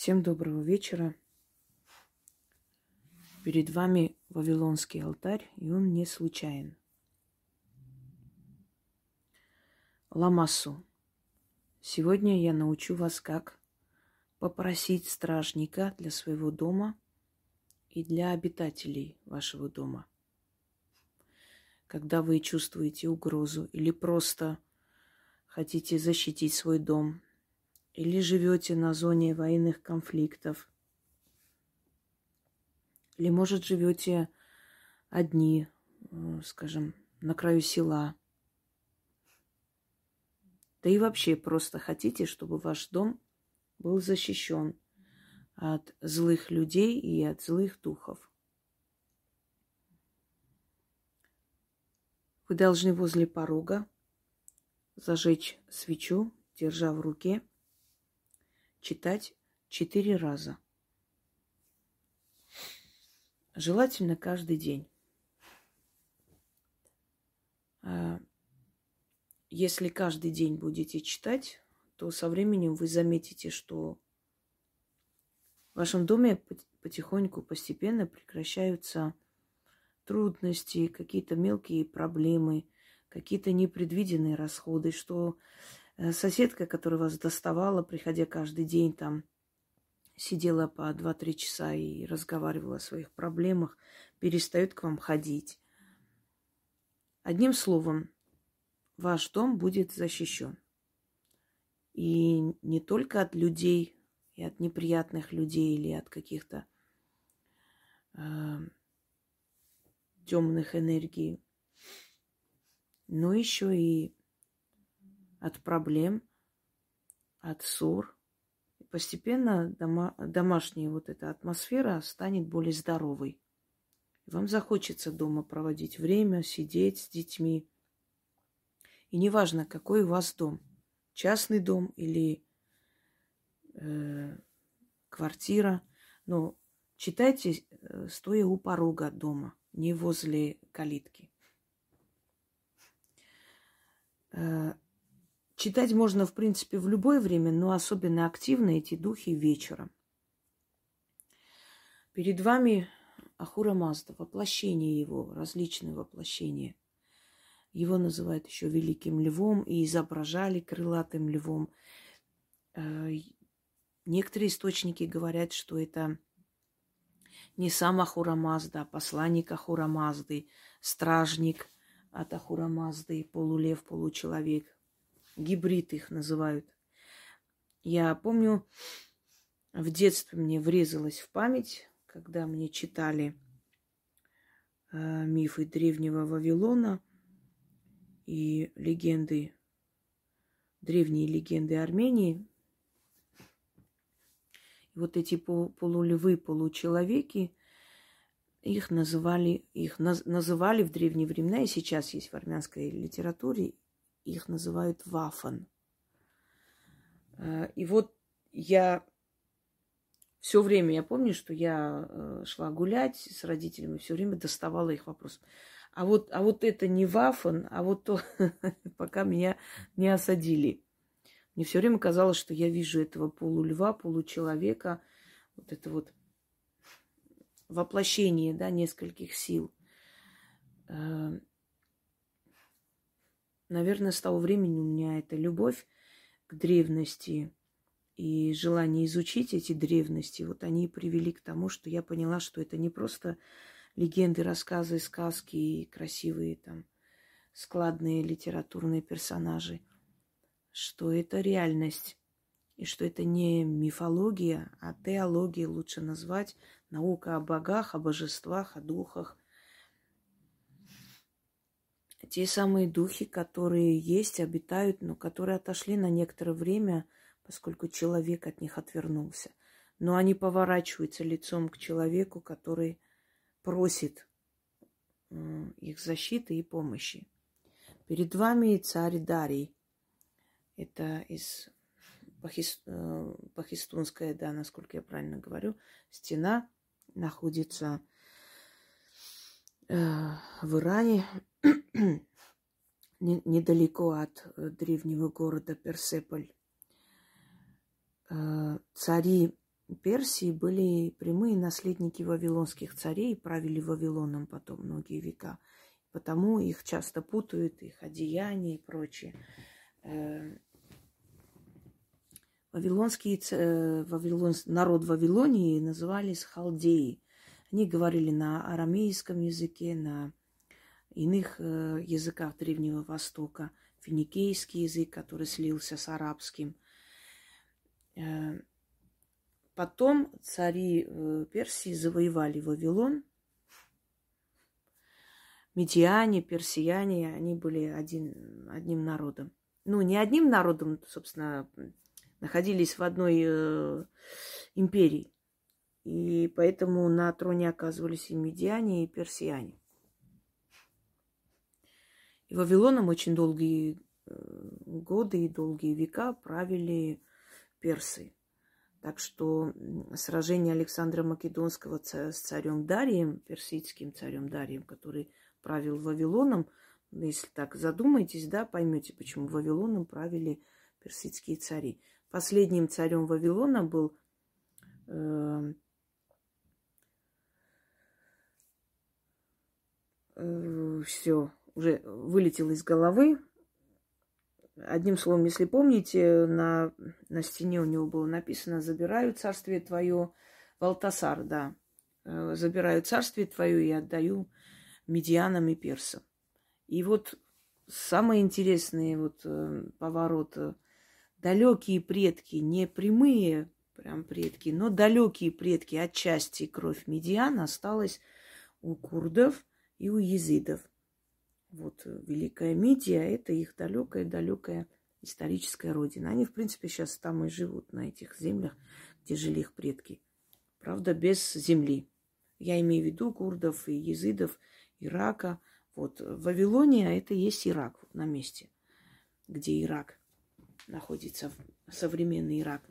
Всем доброго вечера. Перед вами Вавилонский алтарь, и он не случайен. Ламасу. Сегодня я научу вас, как попросить стражника для своего дома и для обитателей вашего дома. Когда вы чувствуете угрозу или просто хотите защитить свой дом, или живете на зоне военных конфликтов, или, может, живете одни, э, скажем, на краю села. Да и вообще просто хотите, чтобы ваш дом был защищен от злых людей и от злых духов. Вы должны возле порога зажечь свечу, держа в руке – читать четыре раза. Желательно каждый день. А, если каждый день будете читать, то со временем вы заметите, что в вашем доме потихоньку, постепенно прекращаются трудности, какие-то мелкие проблемы, какие-то непредвиденные расходы, что соседка, которая вас доставала, приходя каждый день там, сидела по 2-3 часа и разговаривала о своих проблемах, перестает к вам ходить. Одним словом, ваш дом будет защищен. И не только от людей, и от неприятных людей, или от каких-то э, темных энергий, но еще и от проблем, от ссор. И постепенно дома, домашняя вот эта атмосфера станет более здоровой. И вам захочется дома проводить время, сидеть с детьми. И неважно, какой у вас дом. Частный дом или э, квартира. Но читайте, э, стоя у порога дома, не возле калитки. Читать можно, в принципе, в любое время, но особенно активно эти духи вечером. Перед вами Ахура Мазда, воплощение его, различные воплощения. Его называют еще великим львом и изображали крылатым львом. Э, некоторые источники говорят, что это не сам Ахура Мазда, а посланник Ахура Мазды, стражник от Ахура Мазды, полулев, получеловек – гибрид их называют. Я помню, в детстве мне врезалось в память, когда мне читали э, мифы древнего Вавилона и легенды, древние легенды Армении. И вот эти полулевы, получеловеки, их называли, их наз, называли в древние времена, и сейчас есть в армянской литературе, их называют вафан. Э, и вот я все время, я помню, что я э, шла гулять с родителями, все время доставала их вопрос. А вот, а вот это не вафан, а вот то, пока меня не осадили. Мне все время казалось, что я вижу этого полульва, получеловека, вот это вот воплощение, да, нескольких сил. Наверное, с того времени у меня эта любовь к древности и желание изучить эти древности, вот они привели к тому, что я поняла, что это не просто легенды, рассказы, сказки и красивые там складные литературные персонажи, что это реальность, и что это не мифология, а теология лучше назвать, наука о богах, о божествах, о духах – те самые духи, которые есть, обитают, но которые отошли на некоторое время, поскольку человек от них отвернулся. Но они поворачиваются лицом к человеку, который просит их защиты и помощи. Перед вами царь Дарий. Это из Пахис... Э, Пахистунская, да, насколько я правильно говорю, стена находится э, в Иране. недалеко от древнего города Персеполь. Цари Персии были прямые наследники вавилонских царей, правили Вавилоном потом многие века. Потому их часто путают, их одеяния и прочее. Э, Вавилонские, э, Вавилон, народ Вавилонии назывались халдеи. Они говорили на арамейском языке, на иных э, языках Древнего Востока, финикийский язык, который слился с арабским. Э, потом цари э, Персии завоевали Вавилон. Медиане, персияне, они были один, одним народом. Ну, не одним народом, собственно, находились в одной э, империи. И поэтому на троне оказывались и медиане, и персияне. И Вавилоном очень долгие э, годы и долгие века правили персы. Так что сражение Александра Македонского с царем Дарием, персидским царем Дарием, который правил Вавилоном, если так задумаетесь, да, поймете, почему Вавилоном правили персидские цари. Последним царем Вавилона был э, э, все, уже вылетел из головы. Одним словом, если помните, на, на стене у него было написано «Забираю царствие твое, Валтасар, да, э, забираю царствие твое и отдаю медианам и персам». И вот самый интересный вот э, поворот далекие предки, не прямые прям предки, но далекие предки, отчасти кровь медиан осталась у курдов и у езидов. Вот э, Великая Мидия – это их далекая-далекая историческая родина. Они, в принципе, сейчас там и живут, на этих землях, где жили их предки. Правда, без земли. Я имею в виду курдов и езидов, Ирака. Вот Вавилония – это и есть Ирак вот на месте, где Ирак находится, современный Ирак.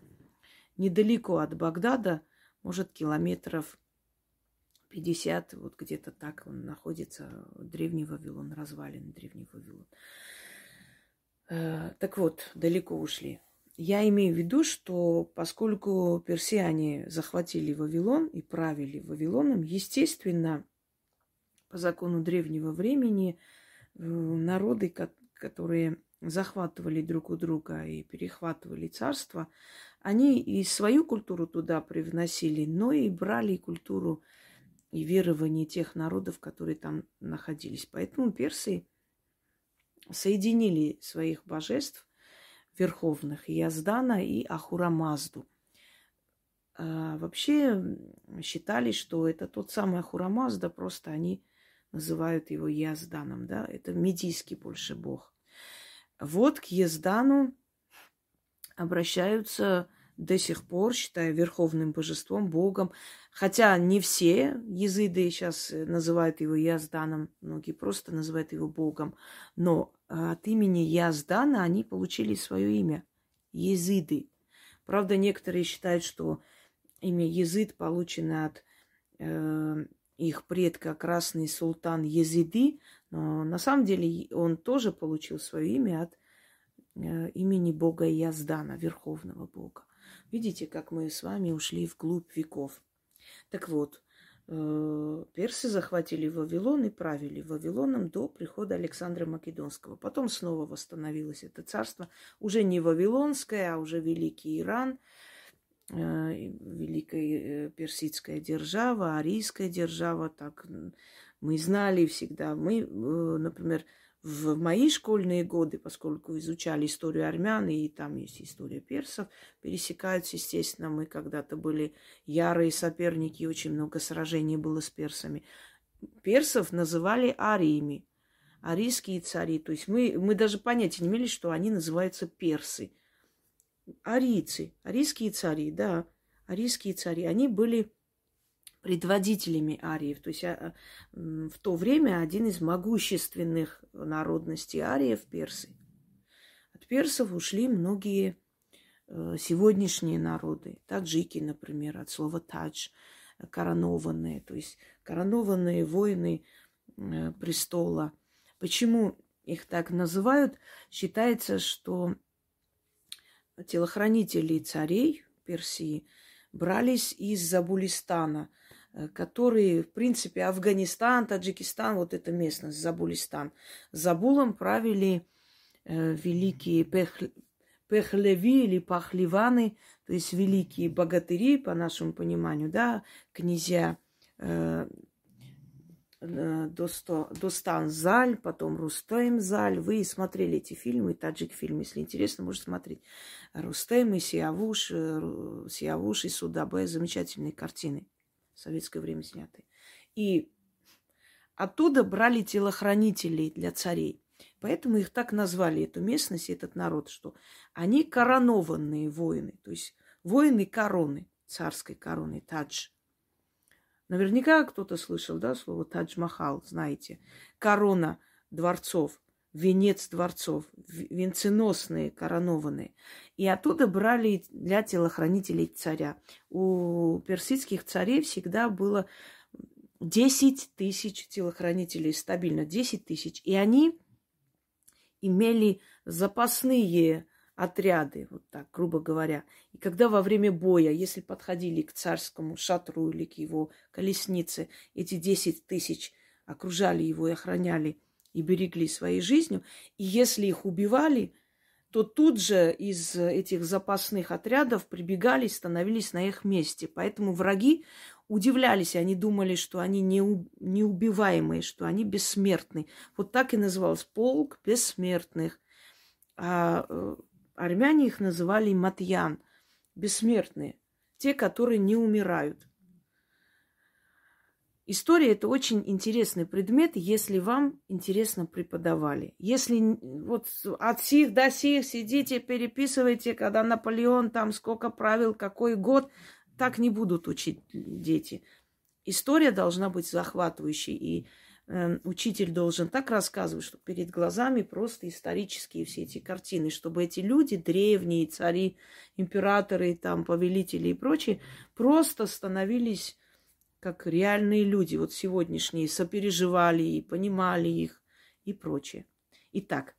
Недалеко от Багдада, может, километров 50, вот где-то так он находится, древний Вавилон, развалин древний Вавилон. Э, так вот, далеко ушли. Я имею в виду, что поскольку персиане захватили Вавилон и правили Вавилоном, естественно, по закону древнего времени, э, народы, которые захватывали друг у друга и перехватывали царство, они и свою культуру туда привносили, но и брали культуру и верования тех народов, которые там находились. Поэтому персы соединили своих божеств верховных Яздана и Ахурамазду. А вообще считали, что это тот самый Ахурамазда, просто они называют его Язданом, да, это медийский больше бог. Вот к Ездану обращаются до сих пор, считая верховным божеством, богом. Хотя не все езыды сейчас называют его Язданом, многие просто называют его богом. Но от имени Яздана они получили свое имя – езыды. Правда, некоторые считают, что имя езыд получено от э, их предка Красный Султан Езиды, но на самом деле он тоже получил свое имя от э, имени бога Яздана, верховного бога. Видите, как мы с вами ушли вглубь веков. Так вот, э, персы захватили Вавилон и правили Вавилоном до прихода Александра Македонского. Потом снова восстановилось это царство, уже не Вавилонское, а уже Великий Иран, э, Великая персидская держава, арийская держава, так мы знали всегда. Мы, например, в мои школьные годы, поскольку изучали историю армян, и там есть история персов, пересекаются, естественно, мы когда-то были ярые соперники, очень много сражений было с персами. Персов называли ариями, арийские цари. То есть мы, мы даже понятия не имели, что они называются персы. Арийцы, арийские цари, да, арийские цари, они были предводителями ариев. То есть а, в то время один из могущественных народностей ариев – персы. От персов ушли многие э, сегодняшние народы. Таджики, например, от слова тадж – коронованные, то есть коронованные воины э, престола. Почему их так называют? Считается, что телохранители царей Персии – брались из Забулистана, э, который, в принципе, Афганистан, Таджикистан, вот эта местность, Забулистан. Забулом правили э, великие Пех, Пехлеви или Пахливаны, то есть великие богатыри, по нашему пониманию, да, князья э, э Достан Заль, потом Рустем Заль. Вы смотрели эти фильмы, таджик фильм, если интересно, можете смотреть. Рустем и Сиавуш, э, Сиавуш и Судабе, замечательные картины, в советское время снятые. И оттуда брали телохранителей для царей. Поэтому их так назвали, эту местность, этот народ, что они коронованные воины, то есть воины короны, царской короны, тадж. Наверняка кто-то слышал, да, слово Тадж-Махал, знаете. Корона дворцов, венец дворцов, венценосные, коронованные. И оттуда брали для телохранителей царя. У персидских царей всегда было 10 тысяч телохранителей, стабильно 10 тысяч. И они имели запасные отряды, вот так, грубо говоря. И когда во время боя, если подходили к царскому шатру или к его колеснице, эти 10 тысяч окружали его и охраняли и берегли своей жизнью, и если их убивали, то тут же из этих запасных отрядов прибегали, становились на их месте. Поэтому враги удивлялись, они думали, что они неубиваемые, что они бессмертны. Вот так и назывался полк бессмертных. А э, армяне их называли матьян, бессмертные, те, которые не умирают. История – это очень интересный предмет, если вам интересно преподавали. Если вот от сих до сих сидите, переписывайте, когда Наполеон там сколько правил, какой год, так не будут учить дети. История должна быть захватывающей, и э, учитель должен так рассказывать, что перед глазами просто исторические все эти картины, чтобы эти люди, древние цари, императоры, там, повелители и прочие, просто становились как реальные люди, вот сегодняшние, сопереживали и понимали их и прочее. Итак,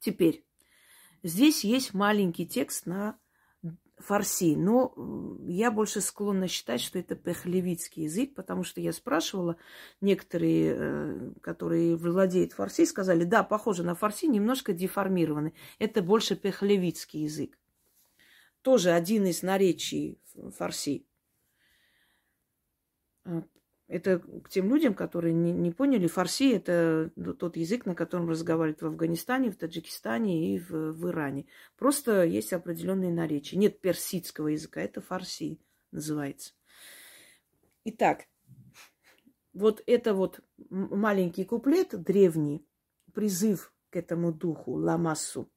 теперь здесь есть маленький текст на фарси. Но я больше склонна считать, что это пехлевицкий язык, потому что я спрашивала, некоторые, э, которые владеют фарси, сказали, да, похоже на фарси, немножко деформированы. Это больше пехлевицкий язык. Тоже один из наречий фарси. А, это к тем людям, которые не, не поняли, фарси – это тот язык, на котором разговаривают в Афганистане, в Таджикистане и в, в Иране. Просто есть определенные наречия. Нет персидского языка, это фарси называется. Итак, вот это вот маленький куплет древний, призыв к этому духу, ламассу,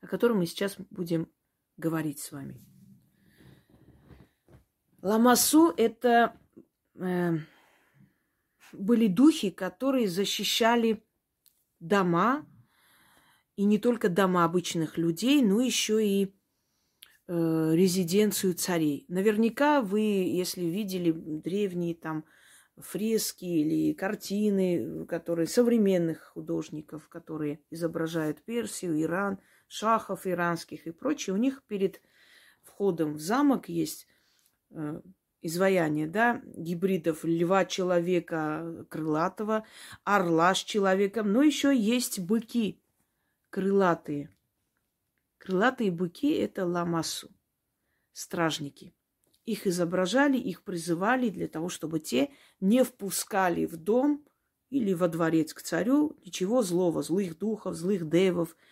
о котором мы сейчас будем говорить с вами. Ламасу – это э, были духи, которые защищали дома, и не только дома обычных людей, но еще и э, резиденцию царей. Наверняка вы, если видели древние там фрески или картины, которые современных художников, которые изображают Персию, Иран, шахов иранских и прочее, у них перед входом в замок есть э, изваяние, да, гибридов льва человека крылатого, орла с человеком, но еще есть быки крылатые. Крылатые быки – это ламасу, стражники. Их изображали, их призывали для того, чтобы те не впускали в дом или во дворец к царю ничего злого, злых духов, злых девов –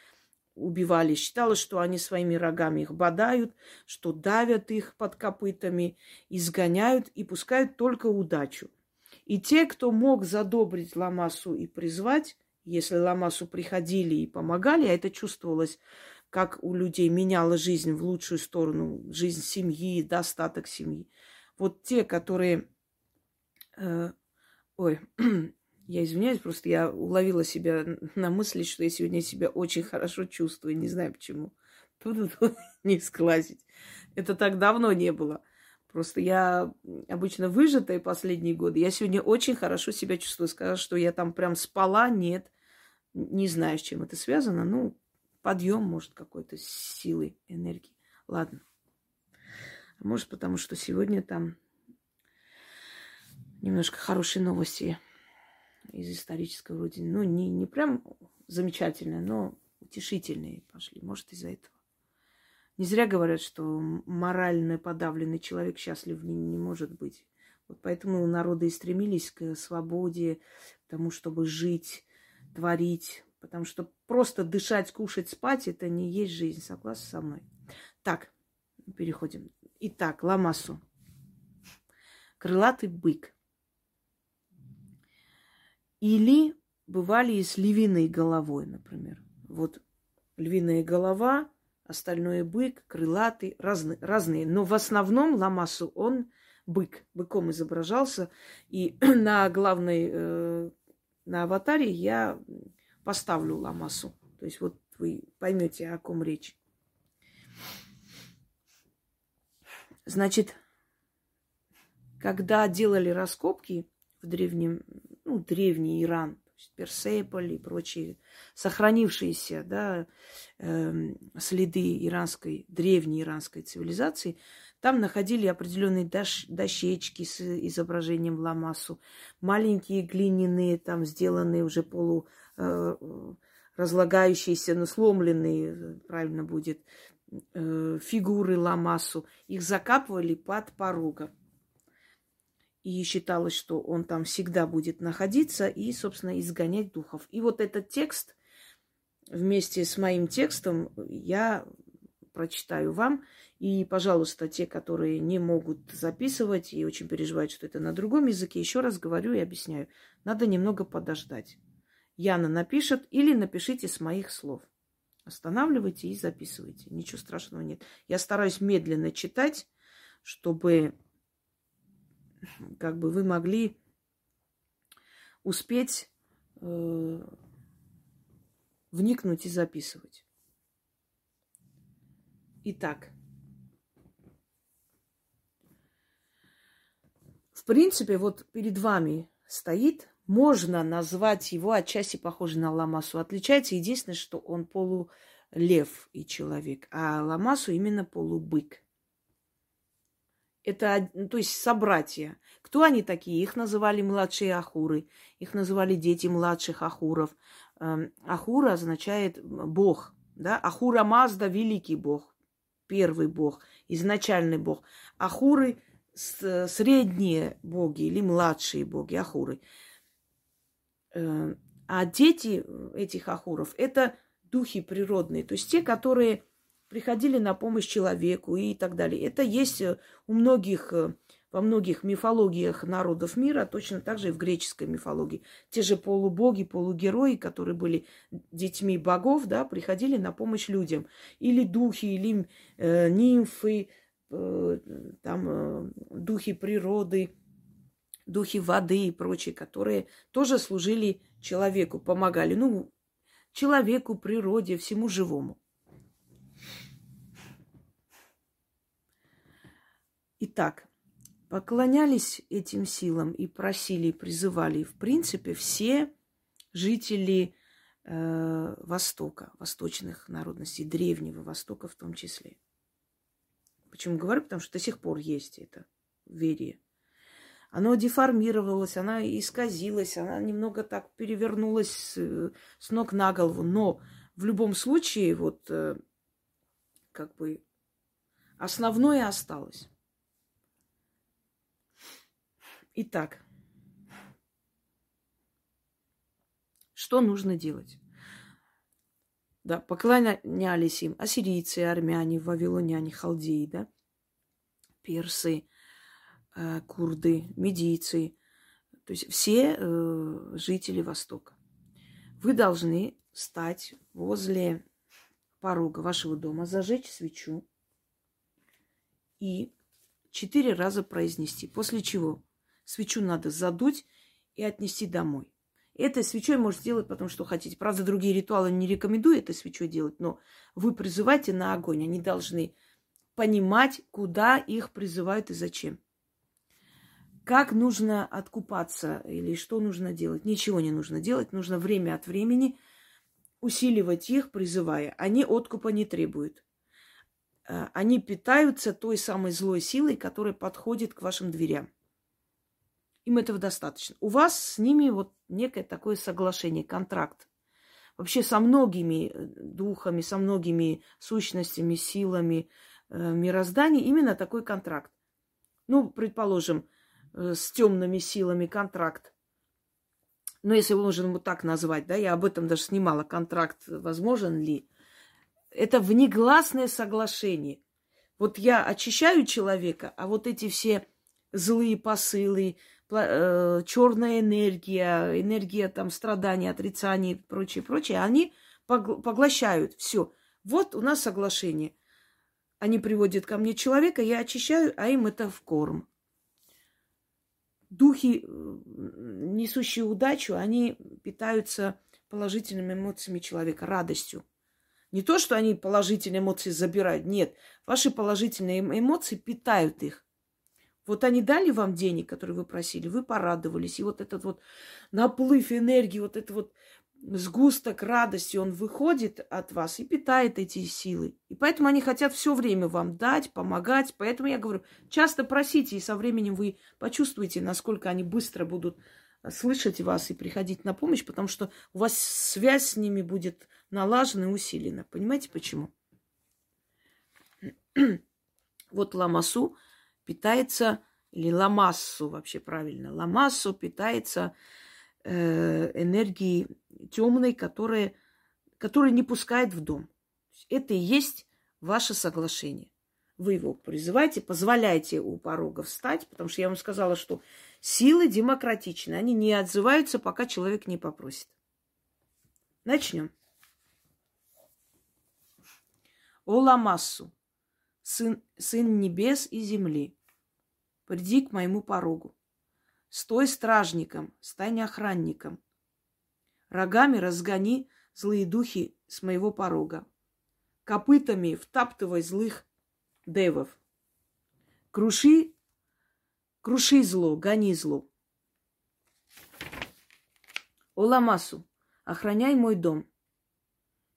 убивали. Считалось, что они своими рогами их бодают, что давят их под копытами, изгоняют и пускают только удачу. И те, кто мог задобрить Ламасу и призвать, если Ламасу приходили и помогали, а это чувствовалось, как у людей меняла жизнь в лучшую сторону, жизнь семьи, достаток семьи. Вот те, которые... Э, ой, Я извиняюсь, просто я уловила себя на мысли, что я сегодня себя очень хорошо чувствую. Не знаю почему. Тут не сглазить. Это так давно не было. Просто я обычно выжатая последние годы. Я сегодня очень хорошо себя чувствую. Сказать, что я там прям спала, нет. Не знаю, с чем это связано. Ну, подъем, может, какой-то силы, энергии. Ладно. Может, потому что сегодня там немножко хорошие новости из исторической родины. Ну, не, не прям замечательные, но утешительные пошли. Может, из-за этого. Не зря говорят, что морально подавленный человек счастлив не, не может быть. Вот поэтому народы и стремились к свободе, к тому, чтобы жить, творить. Потому что просто дышать, кушать, спать – это не есть жизнь. Согласны со мной? Так, переходим. Итак, ламасу. Крылатый бык. Или бывали и с львиной головой, например. Вот львиная голова, остальное бык, крылатый, разные, разные. Но в основном ламасу он бык, быком изображался. И на главной, э, на аватаре я поставлю ламасу. То есть вот вы поймете, о ком речь. Значит, когда делали раскопки в древнем, ну, древний Иран, Персеполь и прочие сохранившиеся да, э, следы иранской, древней иранской цивилизации, там находили определенные дош, дощечки с изображением ламасу, маленькие глиняные, там сделанные уже полу э, разлагающиеся, но сломленные, правильно будет, э, фигуры ламасу. Их закапывали под порогом и считалось, что он там всегда будет находиться и, собственно, изгонять духов. И вот этот текст вместе с моим текстом я прочитаю вам. И, пожалуйста, те, которые не могут записывать и очень переживают, что это на другом языке, еще раз говорю и объясняю. Надо немного подождать. Яна напишет или напишите с моих слов. Останавливайте и записывайте. Ничего страшного нет. Я стараюсь медленно читать, чтобы как бы вы могли успеть э, вникнуть и записывать. Итак, в принципе, вот перед вами стоит, можно назвать его отчасти похожий на ламасу. Отличается единственное, что он полулев и человек, а ламасу именно полубык. Это, ну, то есть, собратья. Кто они такие? Их называли младшие ахуры. Их называли дети младших ахуров. Эм, Ахура означает бог. Да? Ахура Мазда – великий бог. Первый бог. Изначальный бог. Ахуры – средние боги или младшие боги. Ахуры. Эм, а дети этих ахуров – это духи природные. То есть те, которые приходили на помощь человеку и так далее. Это есть э, у многих, э, во многих мифологиях народов мира, точно так же и в греческой мифологии. Те же полубоги, полугерои, которые были детьми богов, да, приходили на помощь людям. Или духи, или э, нимфы, э, там, э, духи природы, духи воды и прочие, которые тоже служили человеку, помогали, ну, человеку, природе, всему живому. Итак, поклонялись этим силам и просили, призывали, в принципе, все жители э, Востока, восточных народностей, Древнего Востока в том числе. Почему говорю? Потому что до сих пор есть это верие. Оно деформировалось, она исказилась, она немного так перевернулась с, с ног на голову. Но в любом случае, вот э, как бы основное осталось. Итак, что нужно делать? Да, поклонялись им ассирийцы, армяне, вавилоняне, халдеи, да, персы, э, курды, медийцы, то есть все э, жители Востока. Вы должны стать возле порога вашего дома, зажечь свечу и четыре раза произнести. После чего Свечу надо задуть и отнести домой. Этой свечой можете делать потому, что хотите. Правда, другие ритуалы не рекомендую этой свечой делать, но вы призывайте на огонь. Они должны понимать, куда их призывают и зачем. Как нужно откупаться или что нужно делать? Ничего не нужно делать. Нужно время от времени усиливать их, призывая. Они откупа не требуют. э, они питаются той самой злой силой, которая подходит к вашим дверям. Им этого достаточно. У вас с ними вот некое такое соглашение, контракт. Вообще со многими э, духами, со многими сущностями, силами э, мироздания именно такой контракт. Ну, предположим, э, с темными силами контракт. Ну, если можно его так назвать, да, я об этом даже снимала, контракт возможен ли. Это внегласное соглашение. Вот я очищаю человека, а вот эти все злые посылы, черная энергия, энергия там страдания, отрицания и прочее, прочее, они поглощают все. Вот у нас соглашение. Они приводят ко мне человека, я очищаю, а им это в корм. Духи, э, несущие удачу, они питаются положительными эмоциями человека, радостью. Не то, что они положительные эмоции забирают. Нет, ваши положительные эм, эмоции питают их. Вот они дали вам денег, которые вы просили, вы порадовались. И вот этот вот наплыв энергии, вот этот вот сгусток радости, он выходит от вас и питает эти силы. И поэтому они хотят все время вам дать, помогать. Поэтому я говорю, часто просите, и со временем вы почувствуете, насколько они быстро будут слышать вас и приходить на помощь, потому что у вас связь с ними будет налажена и усилена. Понимаете почему? вот ламасу питается, или ламассу вообще правильно, ламассу питается э, энергией темной, которая, которая не пускает в дом. Это и есть ваше соглашение. Вы его призываете, позволяете у порога встать, потому что я вам сказала, что силы демократичны. Они не отзываются, пока человек не попросит. Начнем. Оламассу, сын, сын небес и земли, приди к моему порогу. Стой стражником, стань охранником. Рогами разгони злые духи с моего порога. Копытами втаптывай злых девов. Круши, круши зло, гони зло. Оламасу, охраняй мой дом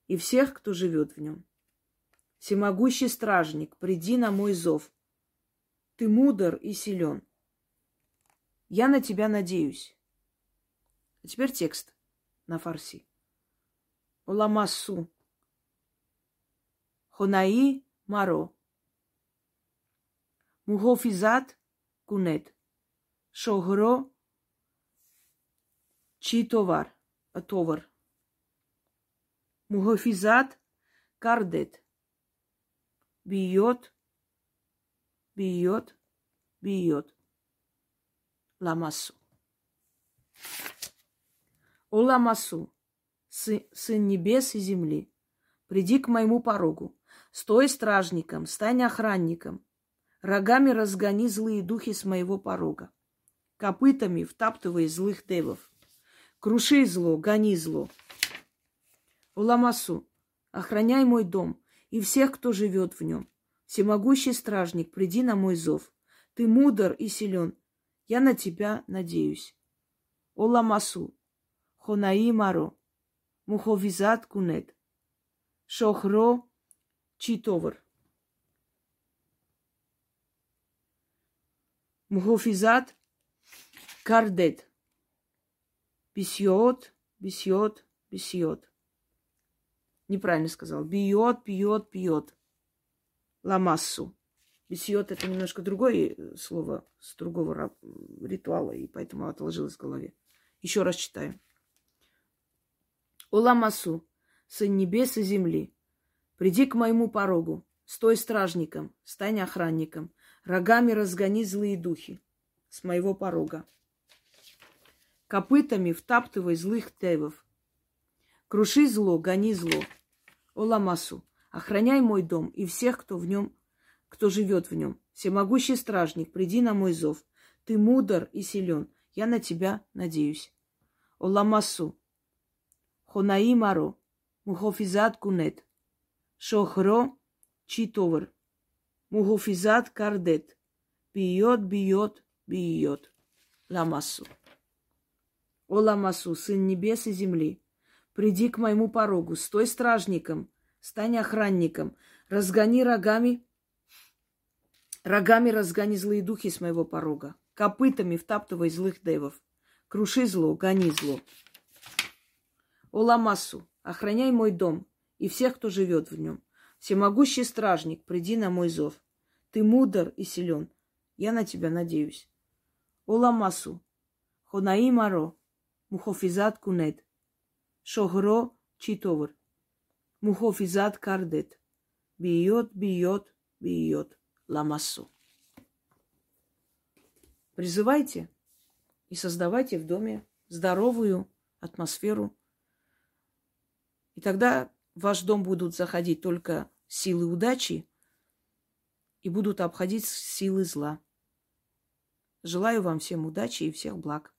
и всех, кто живет в нем. Всемогущий стражник, приди на мой зов. Ты мудр и силен. Я на тебя надеюсь. А теперь текст на фарси. Оламасу. Хонаи Маро. Мухофизат Кунет. Шогро Чи товар. Товар. Мухофизат Кардет бьет, бьет, бьет. Ламасу. О Ламасу, сын, сын небес и земли, приди к моему порогу, стой стражником, стань охранником, рогами разгони злые духи с моего порога, копытами втаптывай злых девов, круши зло, гони зло. О Ламасу, охраняй мой дом, и всех, кто живет в нем. Всемогущий стражник, приди на мой зов. Ты мудр и силен. Я на тебя надеюсь. Оламасу, Хонаи Маро, Муховизат Кунет, Шохро Читовар. Мухофизат Кардет. Бисьет, бисьет, бисьет. Неправильно сказал. Бьет, пьет, пьет. Ламассу. Бесьет это немножко другое слово с другого ритуала, и поэтому отложилось в голове. Еще раз читаю. Оламасу, сын небес и земли, приди к моему порогу, стой стражником, стань охранником, рогами разгони злые духи с моего порога. Копытами втаптывай злых тевов. Круши зло, гони зло. Оламасу, охраняй мой дом и всех, кто в нем, кто живет в нем. Всемогущий стражник, приди на мой зов. Ты мудр и силен. Я на тебя надеюсь. Оламасу, хонаи маро, мухофизат кунет, шохро читовар, мухофизат кардет, бьет, бьет, бьет. Ламасу. О Ламасу, сын небес и земли, Приди к моему порогу, стой стражником, стань охранником, Разгони рогами, рогами разгони злые духи с моего порога. Копытами втаптывай злых девов. Круши зло, гони зло. Оламасу, охраняй мой дом и всех, кто живет в нем. Всемогущий стражник, приди на мой зов. Ты мудр и силен. Я на тебя надеюсь. Оламасу, хонаимаро, мухофизат кунет, шогро читовр, мухофизат кардет, бьет, бьет, бьет, ламасу. Призывайте и создавайте в доме здоровую атмосферу. И тогда в ваш дом будут заходить только силы удачи и будут обходить силы зла. Желаю вам всем удачи и всех благ.